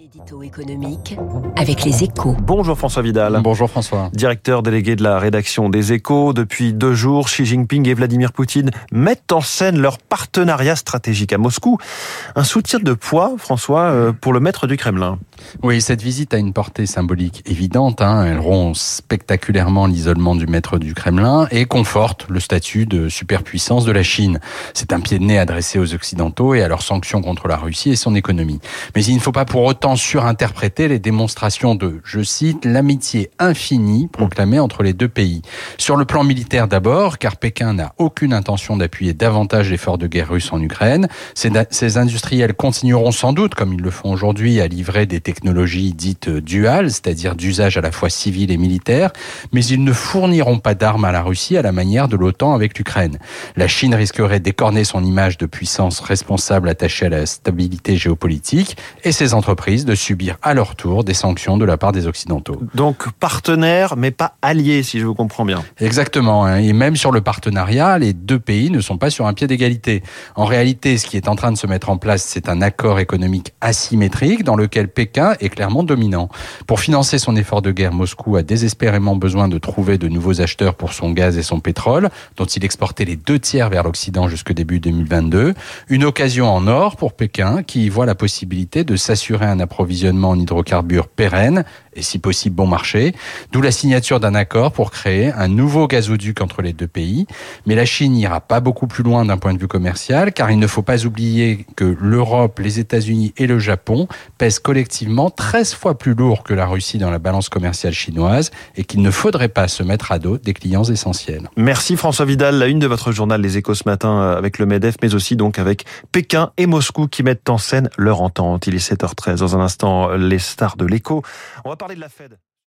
L'édito économique avec les échos. Bonjour François Vidal. Bonjour François. Directeur délégué de la rédaction des échos. Depuis deux jours, Xi Jinping et Vladimir Poutine mettent en scène leur partenariat stratégique à Moscou. Un soutien de poids, François, euh, pour le maître du Kremlin. Oui, cette visite a une portée symbolique évidente. Hein. Elle rompt spectaculairement l'isolement du maître du Kremlin et conforte le statut de superpuissance de la Chine. C'est un pied de nez adressé aux Occidentaux et à leurs sanctions contre la Russie et son économie. Mais il ne faut pas pour autant surinterpréter les démonstrations de, je cite, l'amitié infinie proclamée entre les deux pays. Sur le plan militaire d'abord, car Pékin n'a aucune intention d'appuyer davantage l'effort de guerre russe en Ukraine. Ces, industriels continueront sans doute, comme ils le font aujourd'hui, à livrer des technologies dites duales, c'est-à-dire d'usage à la fois civil et militaire, mais ils ne fourniront pas d'armes à la Russie à la manière de l'OTAN avec l'Ukraine. La Chine risquerait d'écorner son image de puissance responsable attachée à la stabilité géopolitique et ses entreprises de subir à leur tour des sanctions de la part des Occidentaux. Donc partenaires, mais pas alliés, si je vous comprends bien. Exactement. Hein. Et même sur le partenariat, les deux pays ne sont pas sur un pied d'égalité. En réalité, ce qui est en train de se mettre en place, c'est un accord économique asymétrique dans lequel Pékin est clairement dominant. Pour financer son effort de guerre, Moscou a désespérément besoin de trouver de nouveaux acheteurs pour son gaz et son pétrole, dont il exportait les deux tiers vers l'Occident jusque début 2022. Une occasion en or pour Pékin qui voit la possibilité de s'assurer un approvisionnement en hydrocarbures pérenne et si possible bon marché, d'où la signature d'un accord pour créer un nouveau gazoduc entre les deux pays. Mais la Chine n'ira pas beaucoup plus loin d'un point de vue commercial, car il ne faut pas oublier que l'Europe, les États-Unis et le Japon pèsent collectivement 13 fois plus lourd que la Russie dans la balance commerciale chinoise et qu'il ne faudrait pas se mettre à dos des clients essentiels. Merci François Vidal, la une de votre journal Les Échos ce matin euh, avec le MEDEF, mais aussi donc avec Pékin et Moscou qui mettent en scène leur entente. Il est 7h13. Dans un instant, les stars de l'écho. On va parler de la Fed.